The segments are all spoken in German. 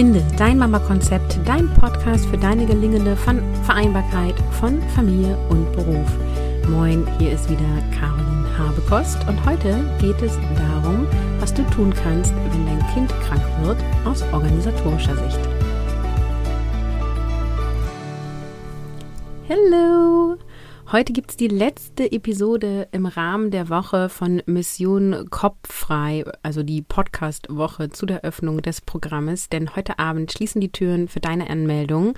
Finde dein Mama-Konzept, dein Podcast für deine gelingende Vereinbarkeit von Familie und Beruf. Moin, hier ist wieder Caroline Habekost und heute geht es darum, was du tun kannst, wenn dein Kind krank wird, aus organisatorischer Sicht. Hello! Heute gibt es die letzte Episode im Rahmen der Woche von Mission Kopffrei, also die Podcast-Woche zu der Öffnung des Programmes. Denn heute Abend schließen die Türen für deine Anmeldung.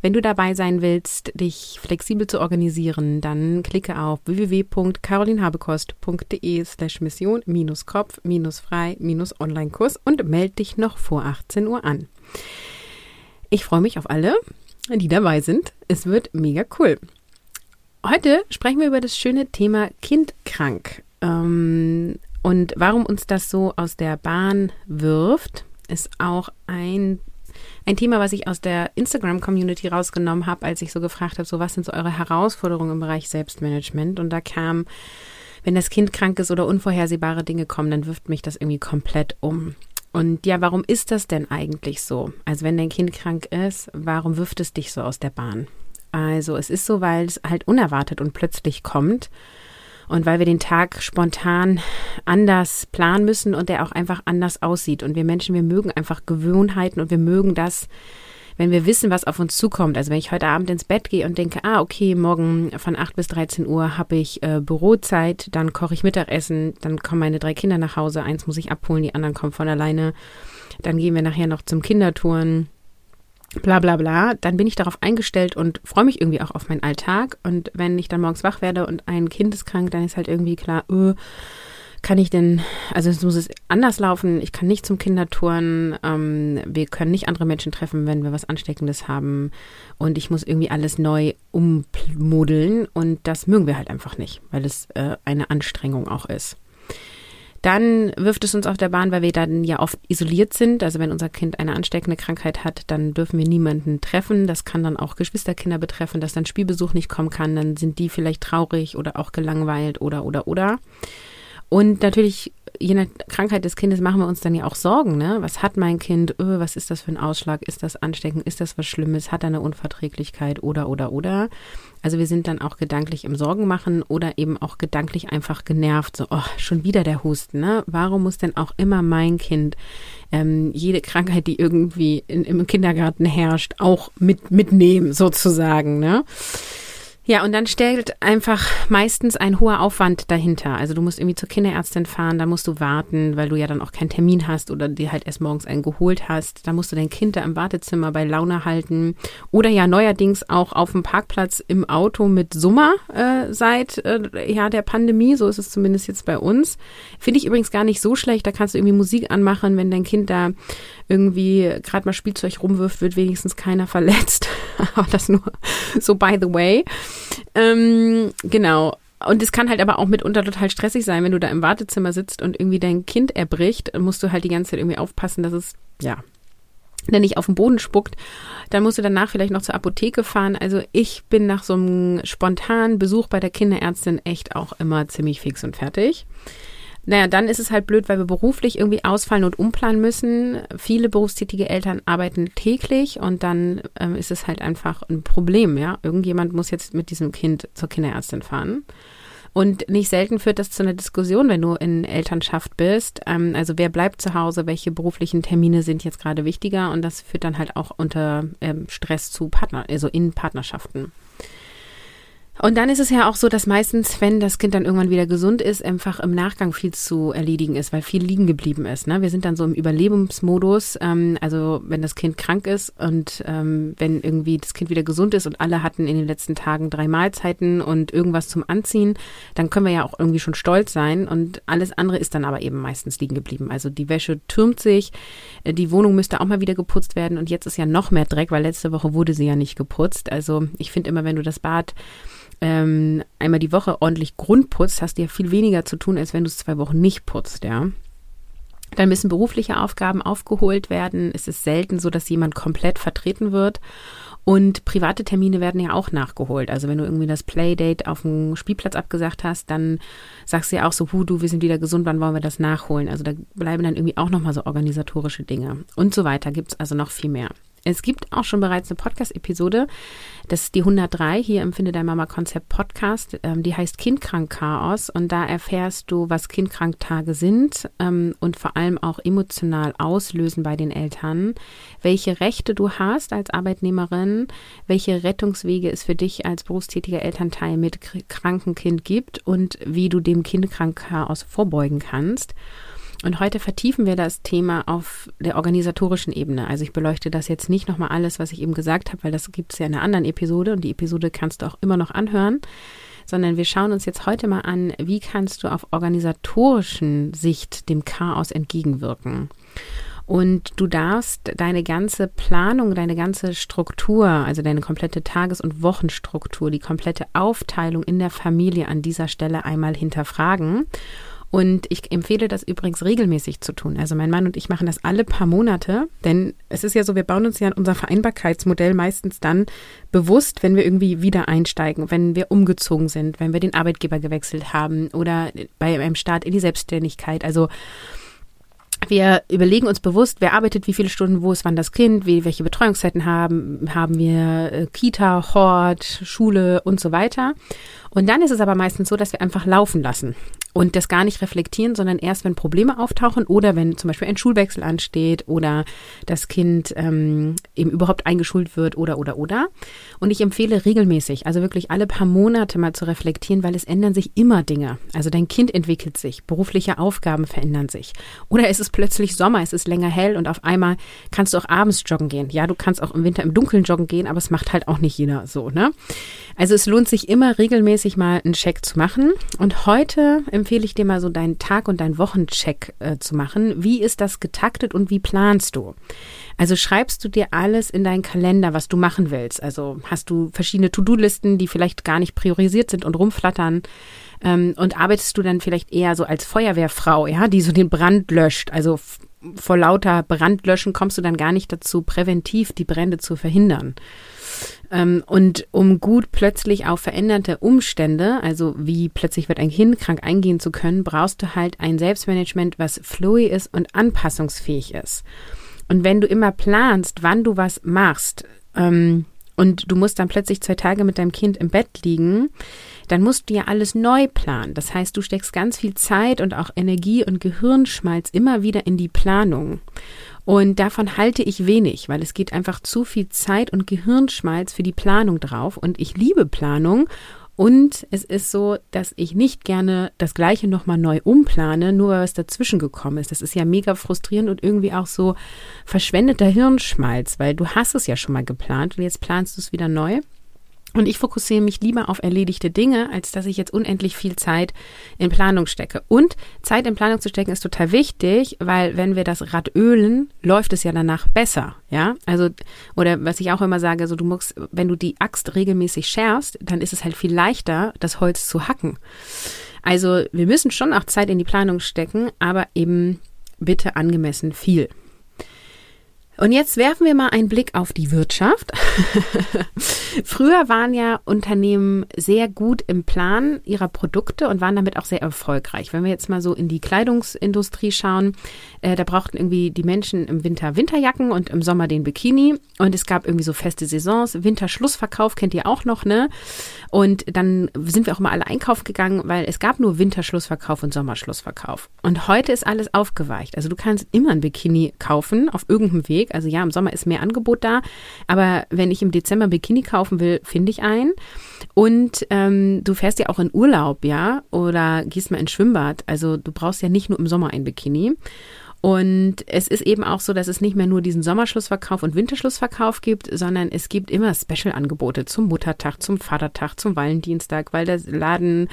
Wenn du dabei sein willst, dich flexibel zu organisieren, dann klicke auf www.carolinhabekost.de slash Mission Kopf frei Online-Kurs und melde dich noch vor 18 Uhr an. Ich freue mich auf alle, die dabei sind. Es wird mega cool. Heute sprechen wir über das schöne Thema Kindkrank. Ähm, und warum uns das so aus der Bahn wirft, ist auch ein, ein Thema, was ich aus der Instagram-Community rausgenommen habe, als ich so gefragt habe, so was sind so eure Herausforderungen im Bereich Selbstmanagement? Und da kam, wenn das Kind krank ist oder unvorhersehbare Dinge kommen, dann wirft mich das irgendwie komplett um. Und ja, warum ist das denn eigentlich so? Also wenn dein Kind krank ist, warum wirft es dich so aus der Bahn? Also es ist so, weil es halt unerwartet und plötzlich kommt und weil wir den Tag spontan anders planen müssen und der auch einfach anders aussieht. Und wir Menschen, wir mögen einfach Gewohnheiten und wir mögen das, wenn wir wissen, was auf uns zukommt. Also wenn ich heute Abend ins Bett gehe und denke, ah, okay, morgen von 8 bis 13 Uhr habe ich äh, Bürozeit, dann koche ich Mittagessen, dann kommen meine drei Kinder nach Hause, eins muss ich abholen, die anderen kommen von alleine. Dann gehen wir nachher noch zum Kindertouren bla bla bla, dann bin ich darauf eingestellt und freue mich irgendwie auch auf meinen Alltag. Und wenn ich dann morgens wach werde und ein Kind ist krank, dann ist halt irgendwie klar, öh, kann ich denn, also es muss es anders laufen, ich kann nicht zum Kindertouren, ähm, wir können nicht andere Menschen treffen, wenn wir was Ansteckendes haben und ich muss irgendwie alles neu ummodeln und das mögen wir halt einfach nicht, weil es äh, eine Anstrengung auch ist. Dann wirft es uns auf der Bahn, weil wir dann ja oft isoliert sind. Also wenn unser Kind eine ansteckende Krankheit hat, dann dürfen wir niemanden treffen. Das kann dann auch Geschwisterkinder betreffen, dass dann Spielbesuch nicht kommen kann. Dann sind die vielleicht traurig oder auch gelangweilt oder oder oder. Und natürlich, je nach Krankheit des Kindes machen wir uns dann ja auch Sorgen. Ne? Was hat mein Kind? Öh, was ist das für ein Ausschlag? Ist das ansteckend? Ist das was Schlimmes? Hat er eine Unverträglichkeit? Oder, oder, oder. Also wir sind dann auch gedanklich im Sorgen machen oder eben auch gedanklich einfach genervt. So, oh, schon wieder der Husten. Ne? Warum muss denn auch immer mein Kind ähm, jede Krankheit, die irgendwie in, im Kindergarten herrscht, auch mit, mitnehmen sozusagen? Ne? Ja, und dann stellt einfach meistens ein hoher Aufwand dahinter. Also du musst irgendwie zur Kinderärztin fahren, da musst du warten, weil du ja dann auch keinen Termin hast oder dir halt erst morgens einen geholt hast. Da musst du dein Kind da im Wartezimmer bei Laune halten. Oder ja neuerdings auch auf dem Parkplatz im Auto mit Summer äh, seit äh, ja, der Pandemie. So ist es zumindest jetzt bei uns. Finde ich übrigens gar nicht so schlecht. Da kannst du irgendwie Musik anmachen, wenn dein Kind da irgendwie gerade mal Spielzeug rumwirft, wird wenigstens keiner verletzt. Aber das nur so by the way. Ähm, genau. Und es kann halt aber auch mitunter total stressig sein, wenn du da im Wartezimmer sitzt und irgendwie dein Kind erbricht, musst du halt die ganze Zeit irgendwie aufpassen, dass es, ja, der nicht auf den Boden spuckt. Dann musst du danach vielleicht noch zur Apotheke fahren. Also ich bin nach so einem spontanen Besuch bei der Kinderärztin echt auch immer ziemlich fix und fertig. Naja, dann ist es halt blöd, weil wir beruflich irgendwie ausfallen und umplanen müssen. Viele berufstätige Eltern arbeiten täglich und dann ähm, ist es halt einfach ein Problem, ja. Irgendjemand muss jetzt mit diesem Kind zur Kinderärztin fahren. Und nicht selten führt das zu einer Diskussion, wenn du in Elternschaft bist. Ähm, also wer bleibt zu Hause, welche beruflichen Termine sind jetzt gerade wichtiger und das führt dann halt auch unter ähm, Stress zu Partner, also in Partnerschaften. Und dann ist es ja auch so, dass meistens, wenn das Kind dann irgendwann wieder gesund ist, einfach im Nachgang viel zu erledigen ist, weil viel liegen geblieben ist. Ne? Wir sind dann so im Überlebensmodus. Ähm, also wenn das Kind krank ist und ähm, wenn irgendwie das Kind wieder gesund ist und alle hatten in den letzten Tagen drei Mahlzeiten und irgendwas zum Anziehen, dann können wir ja auch irgendwie schon stolz sein. Und alles andere ist dann aber eben meistens liegen geblieben. Also die Wäsche türmt sich, äh, die Wohnung müsste auch mal wieder geputzt werden und jetzt ist ja noch mehr Dreck, weil letzte Woche wurde sie ja nicht geputzt. Also ich finde immer, wenn du das Bad ähm, einmal die Woche ordentlich Grundputzt, hast du ja viel weniger zu tun, als wenn du es zwei Wochen nicht putzt, ja. Dann müssen berufliche Aufgaben aufgeholt werden. Es ist selten so, dass jemand komplett vertreten wird. Und private Termine werden ja auch nachgeholt. Also wenn du irgendwie das Playdate auf dem Spielplatz abgesagt hast, dann sagst du ja auch so, hu, du, wir sind wieder gesund, wann wollen wir das nachholen? Also da bleiben dann irgendwie auch nochmal so organisatorische Dinge. Und so weiter gibt es also noch viel mehr. Es gibt auch schon bereits eine Podcast-Episode, das ist die 103 hier im Finde dein Mama Konzept Podcast. Ähm, die heißt Kindkrank Chaos und da erfährst du, was Kindkranktage sind ähm, und vor allem auch emotional auslösen bei den Eltern, welche Rechte du hast als Arbeitnehmerin, welche Rettungswege es für dich als berufstätiger Elternteil mit krankem Kind gibt und wie du dem Kindkrank Chaos vorbeugen kannst. Und heute vertiefen wir das Thema auf der organisatorischen Ebene. Also ich beleuchte das jetzt nicht nochmal alles, was ich eben gesagt habe, weil das gibt es ja in einer anderen Episode und die Episode kannst du auch immer noch anhören, sondern wir schauen uns jetzt heute mal an, wie kannst du auf organisatorischen Sicht dem Chaos entgegenwirken. Und du darfst deine ganze Planung, deine ganze Struktur, also deine komplette Tages- und Wochenstruktur, die komplette Aufteilung in der Familie an dieser Stelle einmal hinterfragen und ich empfehle das übrigens regelmäßig zu tun. Also mein Mann und ich machen das alle paar Monate, denn es ist ja so, wir bauen uns ja unser Vereinbarkeitsmodell meistens dann bewusst, wenn wir irgendwie wieder einsteigen, wenn wir umgezogen sind, wenn wir den Arbeitgeber gewechselt haben oder bei einem Start in die Selbstständigkeit. Also wir überlegen uns bewusst, wer arbeitet wie viele Stunden, wo ist wann das Kind, wie, welche Betreuungszeiten haben, haben wir äh, Kita, Hort, Schule und so weiter. Und dann ist es aber meistens so, dass wir einfach laufen lassen und das gar nicht reflektieren, sondern erst, wenn Probleme auftauchen oder wenn zum Beispiel ein Schulwechsel ansteht oder das Kind ähm, eben überhaupt eingeschult wird oder oder oder. Und ich empfehle regelmäßig, also wirklich alle paar Monate mal zu reflektieren, weil es ändern sich immer Dinge. Also dein Kind entwickelt sich, berufliche Aufgaben verändern sich. Oder es ist plötzlich Sommer, es ist länger hell und auf einmal kannst du auch abends joggen gehen. Ja, du kannst auch im Winter im Dunkeln joggen gehen, aber es macht halt auch nicht jeder so, ne? Also es lohnt sich immer regelmäßig mal einen Check zu machen. Und heute im empfehle ich dir mal so deinen Tag- und deinen Wochencheck äh, zu machen. Wie ist das getaktet und wie planst du? Also schreibst du dir alles in deinen Kalender, was du machen willst. Also hast du verschiedene To-Do-Listen, die vielleicht gar nicht priorisiert sind und rumflattern. Ähm, und arbeitest du dann vielleicht eher so als Feuerwehrfrau, ja, die so den Brand löscht. Also vor lauter Brandlöschen kommst du dann gar nicht dazu, präventiv die Brände zu verhindern. Ähm, und um gut plötzlich auf veränderte Umstände, also wie plötzlich wird ein Kind krank eingehen zu können, brauchst du halt ein Selbstmanagement, was fluid ist und anpassungsfähig ist. Und wenn du immer planst, wann du was machst, ähm, und du musst dann plötzlich zwei Tage mit deinem Kind im Bett liegen, dann musst du ja alles neu planen. Das heißt, du steckst ganz viel Zeit und auch Energie und Gehirnschmalz immer wieder in die Planung. Und davon halte ich wenig, weil es geht einfach zu viel Zeit und Gehirnschmalz für die Planung drauf. Und ich liebe Planung. Und es ist so, dass ich nicht gerne das Gleiche nochmal neu umplane, nur weil es dazwischen gekommen ist. Das ist ja mega frustrierend und irgendwie auch so verschwendeter Hirnschmalz, weil du hast es ja schon mal geplant und jetzt planst du es wieder neu. Und ich fokussiere mich lieber auf erledigte Dinge, als dass ich jetzt unendlich viel Zeit in Planung stecke. Und Zeit in Planung zu stecken ist total wichtig, weil wenn wir das Rad ölen, läuft es ja danach besser. Ja, also, oder was ich auch immer sage, so du musst, wenn du die Axt regelmäßig schärfst, dann ist es halt viel leichter, das Holz zu hacken. Also, wir müssen schon auch Zeit in die Planung stecken, aber eben bitte angemessen viel. Und jetzt werfen wir mal einen Blick auf die Wirtschaft. Früher waren ja Unternehmen sehr gut im Plan ihrer Produkte und waren damit auch sehr erfolgreich. Wenn wir jetzt mal so in die Kleidungsindustrie schauen, äh, da brauchten irgendwie die Menschen im Winter Winterjacken und im Sommer den Bikini. Und es gab irgendwie so feste Saisons. Winterschlussverkauf kennt ihr auch noch, ne? Und dann sind wir auch mal alle einkaufen gegangen, weil es gab nur Winterschlussverkauf und Sommerschlussverkauf. Und heute ist alles aufgeweicht. Also du kannst immer ein Bikini kaufen auf irgendeinem Weg Weg. Also ja, im Sommer ist mehr Angebot da, aber wenn ich im Dezember Bikini kaufen will, finde ich einen. Und ähm, du fährst ja auch in Urlaub, ja, oder gehst mal ins Schwimmbad. Also du brauchst ja nicht nur im Sommer ein Bikini. Und es ist eben auch so, dass es nicht mehr nur diesen Sommerschlussverkauf und Winterschlussverkauf gibt, sondern es gibt immer Special-Angebote zum Muttertag, zum Vatertag, zum Valentinstag, weil der Laden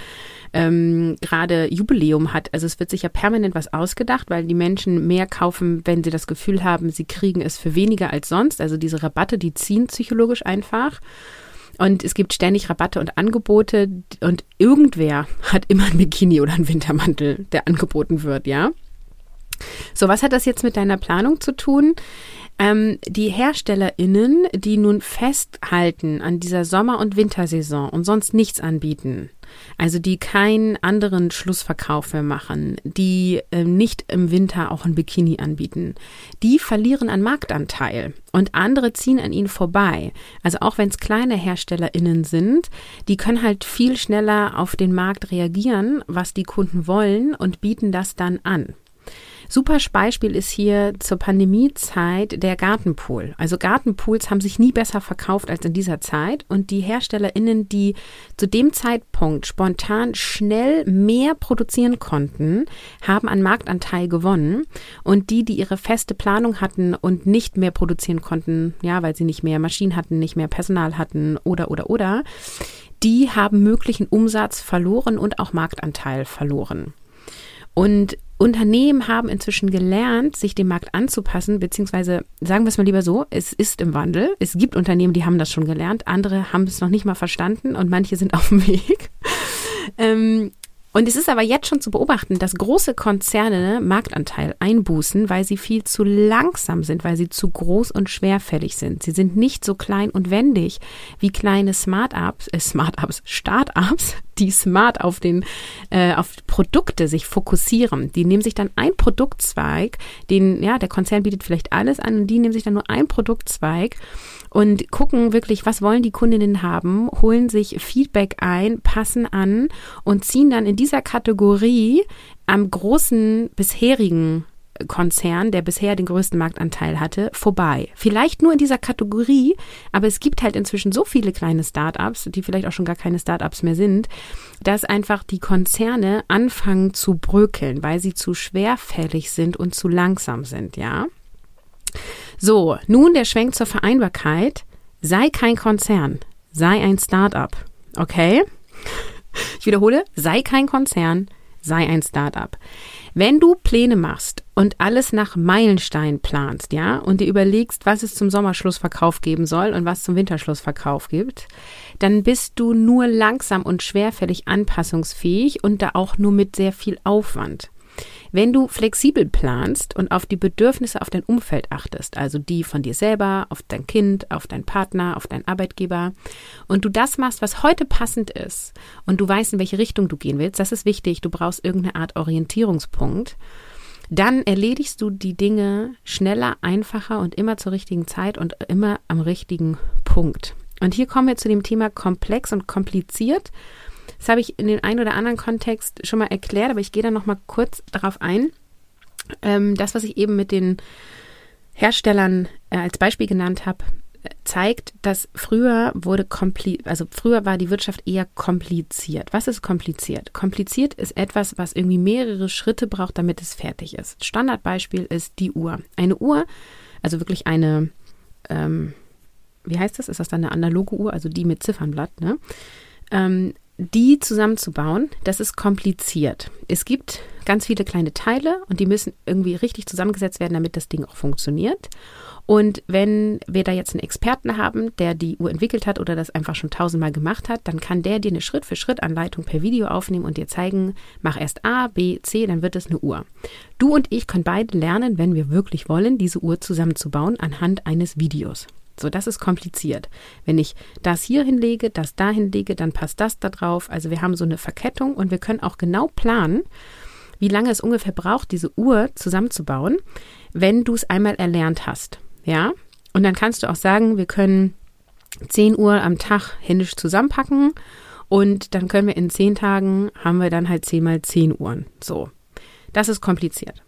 ähm, gerade Jubiläum hat. Also es wird sich ja permanent was ausgedacht, weil die Menschen mehr kaufen, wenn sie das Gefühl haben, sie kriegen es für weniger als sonst. Also diese Rabatte, die ziehen psychologisch einfach. Und es gibt ständig Rabatte und Angebote und irgendwer hat immer ein Bikini oder einen Wintermantel, der angeboten wird, ja. So, was hat das jetzt mit deiner Planung zu tun? Ähm, die HerstellerInnen, die nun festhalten an dieser Sommer- und Wintersaison und sonst nichts anbieten, also die keinen anderen Schlussverkauf mehr machen, die äh, nicht im Winter auch ein Bikini anbieten, die verlieren an Marktanteil und andere ziehen an ihnen vorbei. Also auch wenn es kleine HerstellerInnen sind, die können halt viel schneller auf den Markt reagieren, was die Kunden wollen und bieten das dann an. Super Beispiel ist hier zur Pandemiezeit der Gartenpool. Also Gartenpools haben sich nie besser verkauft als in dieser Zeit und die HerstellerInnen, die zu dem Zeitpunkt spontan schnell mehr produzieren konnten, haben an Marktanteil gewonnen und die, die ihre feste Planung hatten und nicht mehr produzieren konnten, ja, weil sie nicht mehr Maschinen hatten, nicht mehr Personal hatten oder oder oder, die haben möglichen Umsatz verloren und auch Marktanteil verloren. Und Unternehmen haben inzwischen gelernt, sich dem Markt anzupassen, beziehungsweise sagen wir es mal lieber so, es ist im Wandel. Es gibt Unternehmen, die haben das schon gelernt, andere haben es noch nicht mal verstanden und manche sind auf dem Weg. Ähm, und es ist aber jetzt schon zu beobachten, dass große Konzerne Marktanteil einbußen, weil sie viel zu langsam sind, weil sie zu groß und schwerfällig sind. Sie sind nicht so klein und wendig wie kleine Smart-Ups, äh, Smart-Ups, Start-Ups, die smart auf den, äh, auf Produkte sich fokussieren. Die nehmen sich dann ein Produktzweig, den, ja, der Konzern bietet vielleicht alles an und die nehmen sich dann nur ein Produktzweig und gucken wirklich, was wollen die Kundinnen haben, holen sich Feedback ein, passen an und ziehen dann in dieser Kategorie am großen bisherigen Konzern, der bisher den größten Marktanteil hatte, vorbei. Vielleicht nur in dieser Kategorie, aber es gibt halt inzwischen so viele kleine Startups, die vielleicht auch schon gar keine Startups mehr sind, dass einfach die Konzerne anfangen zu bröckeln, weil sie zu schwerfällig sind und zu langsam sind, ja. So, nun der Schwenk zur Vereinbarkeit. Sei kein Konzern, sei ein Startup. Okay? Ich wiederhole, sei kein Konzern, sei ein Startup. Wenn du Pläne machst und alles nach Meilenstein planst, ja, und dir überlegst, was es zum Sommerschlussverkauf geben soll und was zum Winterschlussverkauf gibt, dann bist du nur langsam und schwerfällig anpassungsfähig und da auch nur mit sehr viel Aufwand. Wenn du flexibel planst und auf die Bedürfnisse auf dein Umfeld achtest, also die von dir selber, auf dein Kind, auf deinen Partner, auf deinen Arbeitgeber, und du das machst, was heute passend ist, und du weißt, in welche Richtung du gehen willst, das ist wichtig, du brauchst irgendeine Art Orientierungspunkt, dann erledigst du die Dinge schneller, einfacher und immer zur richtigen Zeit und immer am richtigen Punkt. Und hier kommen wir zu dem Thema komplex und kompliziert. Das habe ich in dem einen oder anderen Kontext schon mal erklärt, aber ich gehe da noch mal kurz darauf ein. Ähm, das, was ich eben mit den Herstellern äh, als Beispiel genannt habe, zeigt, dass früher wurde kompli also früher war die Wirtschaft eher kompliziert. Was ist kompliziert? Kompliziert ist etwas, was irgendwie mehrere Schritte braucht, damit es fertig ist. Standardbeispiel ist die Uhr. Eine Uhr, also wirklich eine, ähm, wie heißt das? Ist das dann eine analoge Uhr, also die mit Ziffernblatt, ne? Ähm, die zusammenzubauen, das ist kompliziert. Es gibt ganz viele kleine Teile und die müssen irgendwie richtig zusammengesetzt werden, damit das Ding auch funktioniert. Und wenn wir da jetzt einen Experten haben, der die Uhr entwickelt hat oder das einfach schon tausendmal gemacht hat, dann kann der dir eine Schritt-für-Schritt-Anleitung per Video aufnehmen und dir zeigen, mach erst A, B, C, dann wird es eine Uhr. Du und ich können beide lernen, wenn wir wirklich wollen, diese Uhr zusammenzubauen anhand eines Videos. So, das ist kompliziert. Wenn ich das hier hinlege, das da hinlege, dann passt das da drauf. Also wir haben so eine Verkettung und wir können auch genau planen, wie lange es ungefähr braucht, diese Uhr zusammenzubauen, wenn du es einmal erlernt hast. Ja? Und dann kannst du auch sagen, wir können 10 Uhr am Tag händisch zusammenpacken und dann können wir in 10 Tagen haben wir dann halt 10 mal 10 Uhren. So. Das ist kompliziert.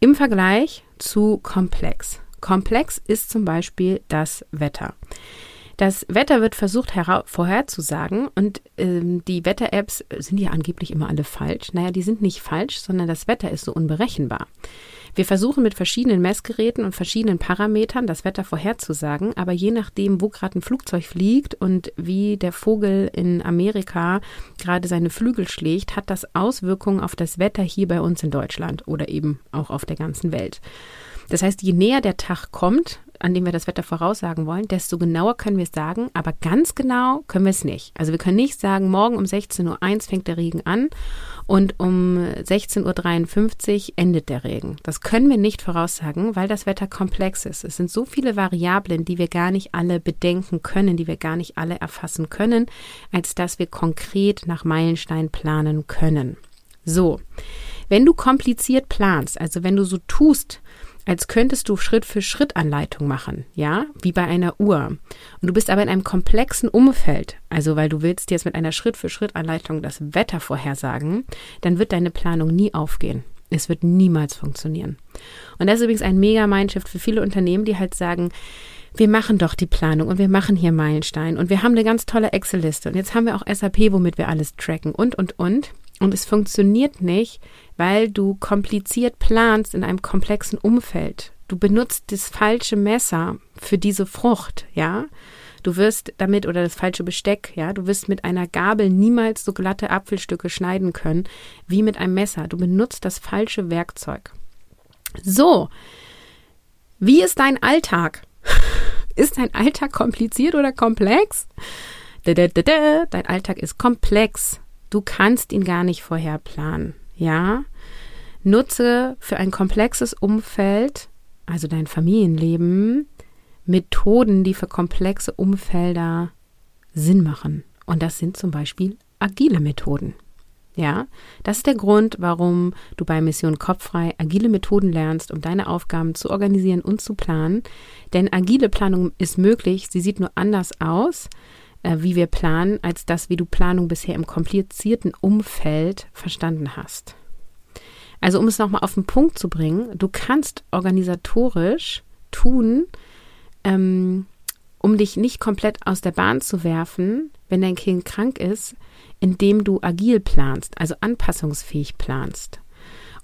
Im Vergleich zu komplex. Komplex ist zum Beispiel das Wetter. Das Wetter wird versucht vorherzusagen und ähm, die Wetter-Apps sind ja angeblich immer alle falsch. Naja, die sind nicht falsch, sondern das Wetter ist so unberechenbar. Wir versuchen mit verschiedenen Messgeräten und verschiedenen Parametern das Wetter vorherzusagen, aber je nachdem, wo gerade ein Flugzeug fliegt und wie der Vogel in Amerika gerade seine Flügel schlägt, hat das Auswirkungen auf das Wetter hier bei uns in Deutschland oder eben auch auf der ganzen Welt. Das heißt, je näher der Tag kommt, an dem wir das Wetter voraussagen wollen, desto genauer können wir es sagen, aber ganz genau können wir es nicht. Also wir können nicht sagen, morgen um 16.01 Uhr fängt der Regen an und um 16.53 Uhr endet der Regen. Das können wir nicht voraussagen, weil das Wetter komplex ist. Es sind so viele Variablen, die wir gar nicht alle bedenken können, die wir gar nicht alle erfassen können, als dass wir konkret nach Meilenstein planen können. So, wenn du kompliziert planst, also wenn du so tust, als könntest du Schritt für Schritt Anleitung machen, ja, wie bei einer Uhr. Und du bist aber in einem komplexen Umfeld, also weil du willst jetzt mit einer Schritt für Schritt Anleitung das Wetter vorhersagen, dann wird deine Planung nie aufgehen. Es wird niemals funktionieren. Und das ist übrigens ein mega Mindshift für viele Unternehmen, die halt sagen, wir machen doch die Planung und wir machen hier Meilenstein und wir haben eine ganz tolle Excel-Liste und jetzt haben wir auch SAP, womit wir alles tracken und, und, und. Und es funktioniert nicht, weil du kompliziert planst in einem komplexen Umfeld. Du benutzt das falsche Messer für diese Frucht, ja. Du wirst damit oder das falsche Besteck, ja, du wirst mit einer Gabel niemals so glatte Apfelstücke schneiden können wie mit einem Messer. Du benutzt das falsche Werkzeug. So, wie ist dein Alltag? ist dein Alltag kompliziert oder komplex? Dein Alltag ist komplex. Du kannst ihn gar nicht vorher planen. Ja? Nutze für ein komplexes Umfeld, also dein Familienleben, Methoden, die für komplexe Umfelder Sinn machen. Und das sind zum Beispiel agile Methoden. Ja, das ist der Grund, warum du bei Mission Kopffrei agile Methoden lernst, um deine Aufgaben zu organisieren und zu planen. Denn agile Planung ist möglich, sie sieht nur anders aus, äh, wie wir planen, als das, wie du Planung bisher im komplizierten Umfeld verstanden hast. Also um es nochmal auf den Punkt zu bringen, du kannst organisatorisch tun, ähm, um dich nicht komplett aus der Bahn zu werfen, wenn dein Kind krank ist, indem du agil planst, also anpassungsfähig planst.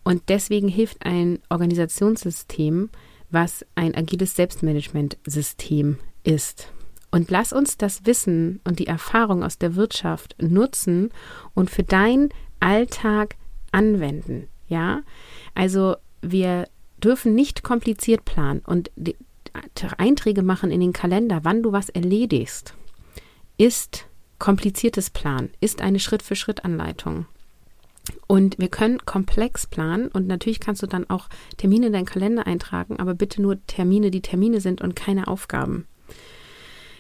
Und deswegen hilft ein Organisationssystem, was ein agiles Selbstmanagementsystem ist. Und lass uns das Wissen und die Erfahrung aus der Wirtschaft nutzen und für deinen Alltag anwenden. Ja, also wir dürfen nicht kompliziert planen und Einträge machen in den Kalender, wann du was erledigst, ist kompliziertes Plan, ist eine Schritt-für-Schritt-Anleitung. Und wir können komplex planen und natürlich kannst du dann auch Termine in deinen Kalender eintragen, aber bitte nur Termine, die Termine sind und keine Aufgaben.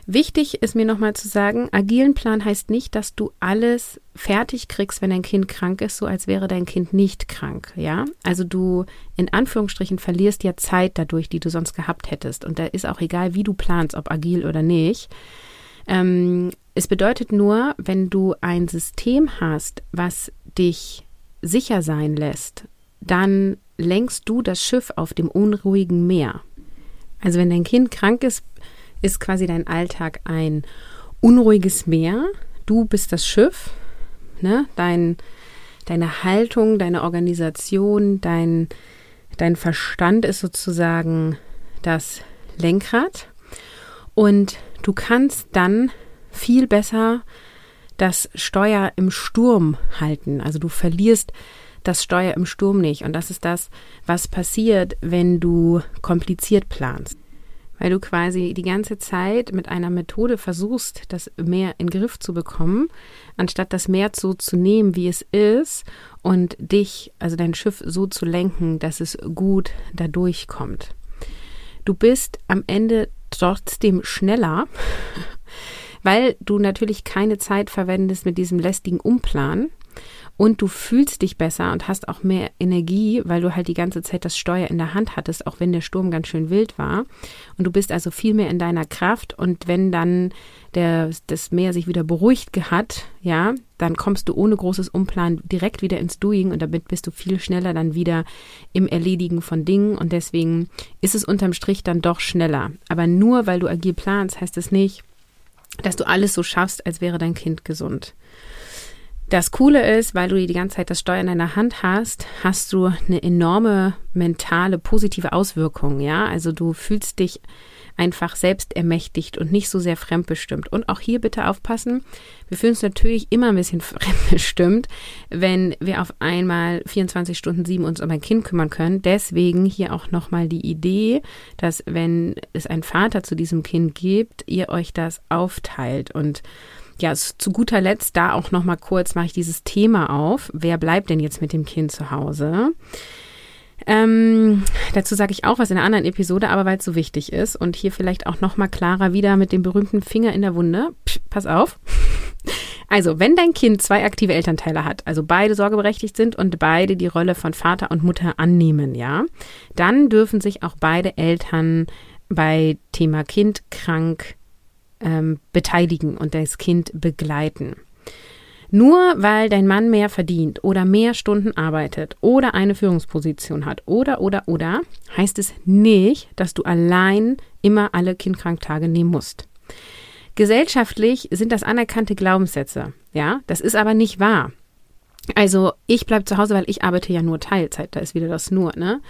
Wichtig ist mir nochmal zu sagen, agilen Plan heißt nicht, dass du alles fertig kriegst, wenn dein Kind krank ist, so als wäre dein Kind nicht krank, ja? Also du in Anführungsstrichen verlierst ja Zeit dadurch, die du sonst gehabt hättest. Und da ist auch egal, wie du planst, ob agil oder nicht. Ähm, es bedeutet nur, wenn du ein System hast, was dich sicher sein lässt, dann lenkst du das Schiff auf dem unruhigen Meer. Also wenn dein Kind krank ist, ist quasi dein Alltag ein unruhiges Meer. Du bist das Schiff, ne? Dein, deine Haltung, deine Organisation, dein, dein Verstand ist sozusagen das Lenkrad. Und du kannst dann viel besser das Steuer im Sturm halten. Also du verlierst das Steuer im Sturm nicht. Und das ist das, was passiert, wenn du kompliziert planst weil du quasi die ganze Zeit mit einer Methode versuchst, das Meer in den Griff zu bekommen, anstatt das Meer so zu nehmen, wie es ist und dich, also dein Schiff so zu lenken, dass es gut da durchkommt. Du bist am Ende trotzdem schneller, weil du natürlich keine Zeit verwendest mit diesem lästigen Umplan, und du fühlst dich besser und hast auch mehr Energie, weil du halt die ganze Zeit das Steuer in der Hand hattest, auch wenn der Sturm ganz schön wild war. Und du bist also viel mehr in deiner Kraft und wenn dann der, das Meer sich wieder beruhigt hat, ja, dann kommst du ohne großes Umplan direkt wieder ins Doing und damit bist du viel schneller dann wieder im Erledigen von Dingen und deswegen ist es unterm Strich dann doch schneller. Aber nur weil du agil planst, heißt es nicht, dass du alles so schaffst, als wäre dein Kind gesund. Das Coole ist, weil du die ganze Zeit das Steuer in deiner Hand hast, hast du eine enorme mentale positive Auswirkung, ja? Also du fühlst dich einfach selbst ermächtigt und nicht so sehr fremdbestimmt. Und auch hier bitte aufpassen, wir fühlen uns natürlich immer ein bisschen fremdbestimmt, wenn wir auf einmal 24 Stunden sieben uns um ein Kind kümmern können. Deswegen hier auch nochmal die Idee, dass wenn es einen Vater zu diesem Kind gibt, ihr euch das aufteilt und ja, zu guter Letzt da auch noch mal kurz mache ich dieses Thema auf. Wer bleibt denn jetzt mit dem Kind zu Hause? Ähm, dazu sage ich auch was in einer anderen Episode, aber weil es so wichtig ist und hier vielleicht auch noch mal klarer wieder mit dem berühmten Finger in der Wunde. Psch, pass auf. Also, wenn dein Kind zwei aktive Elternteile hat, also beide sorgeberechtigt sind und beide die Rolle von Vater und Mutter annehmen, ja, dann dürfen sich auch beide Eltern bei Thema Kind krank ähm, beteiligen und das Kind begleiten. Nur weil dein Mann mehr verdient oder mehr Stunden arbeitet oder eine Führungsposition hat oder oder oder, heißt es nicht, dass du allein immer alle Kindkranktage nehmen musst. Gesellschaftlich sind das anerkannte Glaubenssätze, ja, das ist aber nicht wahr. Also ich bleibe zu Hause, weil ich arbeite ja nur Teilzeit, da ist wieder das nur, ne?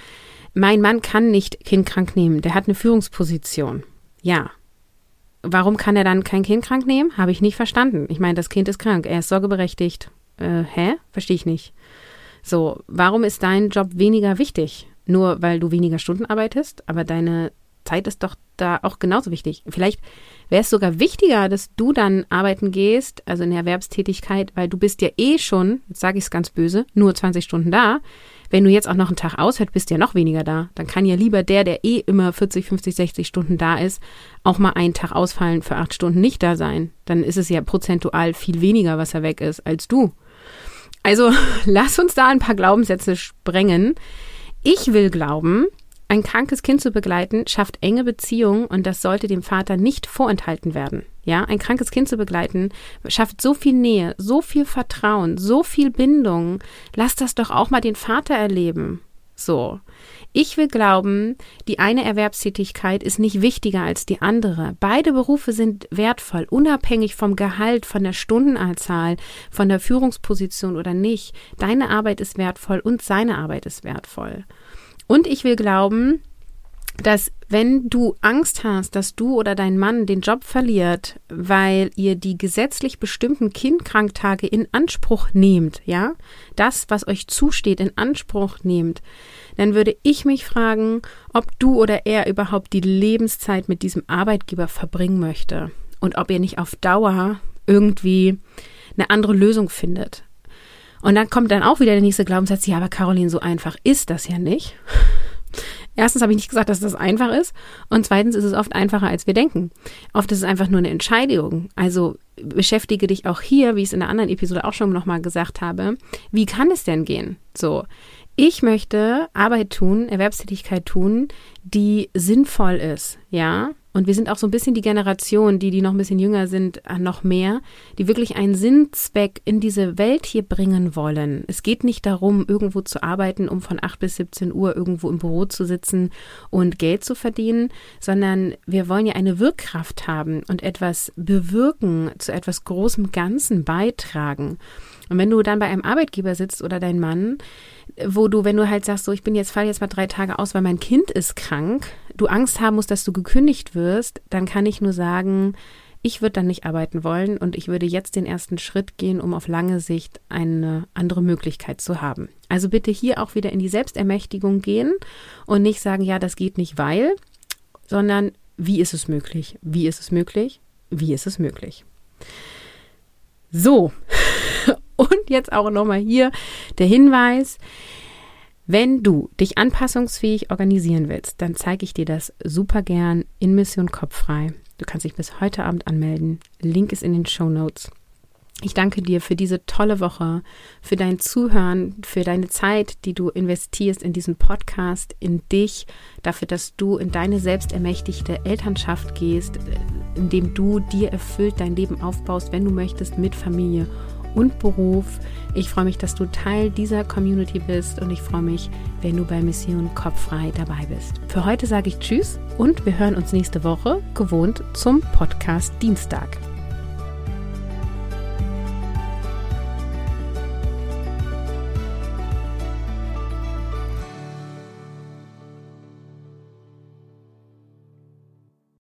Mein Mann kann nicht kindkrank nehmen, der hat eine Führungsposition. Ja, Warum kann er dann kein Kind krank nehmen? Habe ich nicht verstanden. Ich meine, das Kind ist krank, er ist sorgeberechtigt. Äh, hä? Verstehe ich nicht. So, warum ist dein Job weniger wichtig? Nur weil du weniger Stunden arbeitest, aber deine Zeit ist doch da auch genauso wichtig. Vielleicht wäre es sogar wichtiger, dass du dann arbeiten gehst, also in der Erwerbstätigkeit, weil du bist ja eh schon, jetzt sage ich es ganz böse, nur 20 Stunden da. Wenn du jetzt auch noch einen Tag aushältst, bist du ja noch weniger da. Dann kann ja lieber der, der eh immer 40, 50, 60 Stunden da ist, auch mal einen Tag ausfallen für acht Stunden nicht da sein. Dann ist es ja prozentual viel weniger, was er weg ist, als du. Also lass uns da ein paar Glaubenssätze sprengen. Ich will glauben, ein krankes Kind zu begleiten schafft enge Beziehungen und das sollte dem Vater nicht vorenthalten werden. Ja, ein krankes Kind zu begleiten schafft so viel Nähe, so viel Vertrauen, so viel Bindung. Lass das doch auch mal den Vater erleben. So. Ich will glauben, die eine Erwerbstätigkeit ist nicht wichtiger als die andere. Beide Berufe sind wertvoll, unabhängig vom Gehalt, von der Stundenanzahl, von der Führungsposition oder nicht. Deine Arbeit ist wertvoll und seine Arbeit ist wertvoll. Und ich will glauben, dass wenn du Angst hast, dass du oder dein Mann den Job verliert, weil ihr die gesetzlich bestimmten Kindkranktage in Anspruch nehmt, ja, das, was euch zusteht, in Anspruch nehmt, dann würde ich mich fragen, ob du oder er überhaupt die Lebenszeit mit diesem Arbeitgeber verbringen möchte und ob ihr nicht auf Dauer irgendwie eine andere Lösung findet. Und dann kommt dann auch wieder der nächste Glaubenssatz, ja, aber Caroline, so einfach ist das ja nicht. Erstens habe ich nicht gesagt, dass das einfach ist. Und zweitens ist es oft einfacher, als wir denken. Oft ist es einfach nur eine Entscheidung. Also beschäftige dich auch hier, wie ich es in der anderen Episode auch schon nochmal gesagt habe. Wie kann es denn gehen? So. Ich möchte Arbeit tun, Erwerbstätigkeit tun, die sinnvoll ist, ja, und wir sind auch so ein bisschen die Generation, die, die noch ein bisschen jünger sind, äh, noch mehr, die wirklich einen Sinnzweck in diese Welt hier bringen wollen. Es geht nicht darum, irgendwo zu arbeiten, um von 8 bis 17 Uhr irgendwo im Büro zu sitzen und Geld zu verdienen, sondern wir wollen ja eine Wirkkraft haben und etwas bewirken, zu etwas großem Ganzen beitragen. Und wenn du dann bei einem Arbeitgeber sitzt oder dein Mann, wo du, wenn du halt sagst, so ich bin jetzt, fall jetzt mal drei Tage aus, weil mein Kind ist krank, du Angst haben musst, dass du gekündigt wirst, dann kann ich nur sagen, ich würde dann nicht arbeiten wollen und ich würde jetzt den ersten Schritt gehen, um auf lange Sicht eine andere Möglichkeit zu haben. Also bitte hier auch wieder in die Selbstermächtigung gehen und nicht sagen, ja, das geht nicht, weil, sondern wie ist es möglich? Wie ist es möglich? Wie ist es möglich? So, und jetzt auch nochmal hier der Hinweis, wenn du dich anpassungsfähig organisieren willst, dann zeige ich dir das super gern in Mission Kopffrei. Du kannst dich bis heute Abend anmelden. Link ist in den Show Notes. Ich danke dir für diese tolle Woche, für dein Zuhören, für deine Zeit, die du investierst in diesen Podcast, in dich, dafür, dass du in deine selbstermächtigte Elternschaft gehst, indem du dir erfüllt dein Leben aufbaust, wenn du möchtest, mit Familie und Beruf. Ich freue mich, dass du Teil dieser Community bist und ich freue mich, wenn du bei Mission Kopffrei dabei bist. Für heute sage ich Tschüss und wir hören uns nächste Woche gewohnt zum Podcast Dienstag.